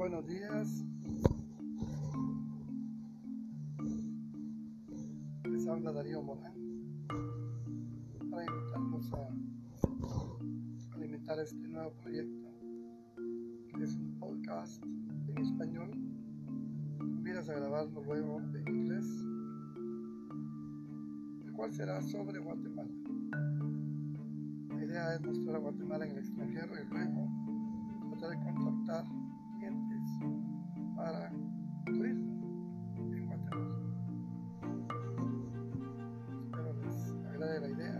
Buenos días. Les habla Darío Morán para invitarnos a alimentar este nuevo proyecto que es un podcast en español. Vienes a grabarlo luego en inglés, el cual será sobre Guatemala. La idea es mostrar a Guatemala en el extranjero y luego tratar de contactar right there.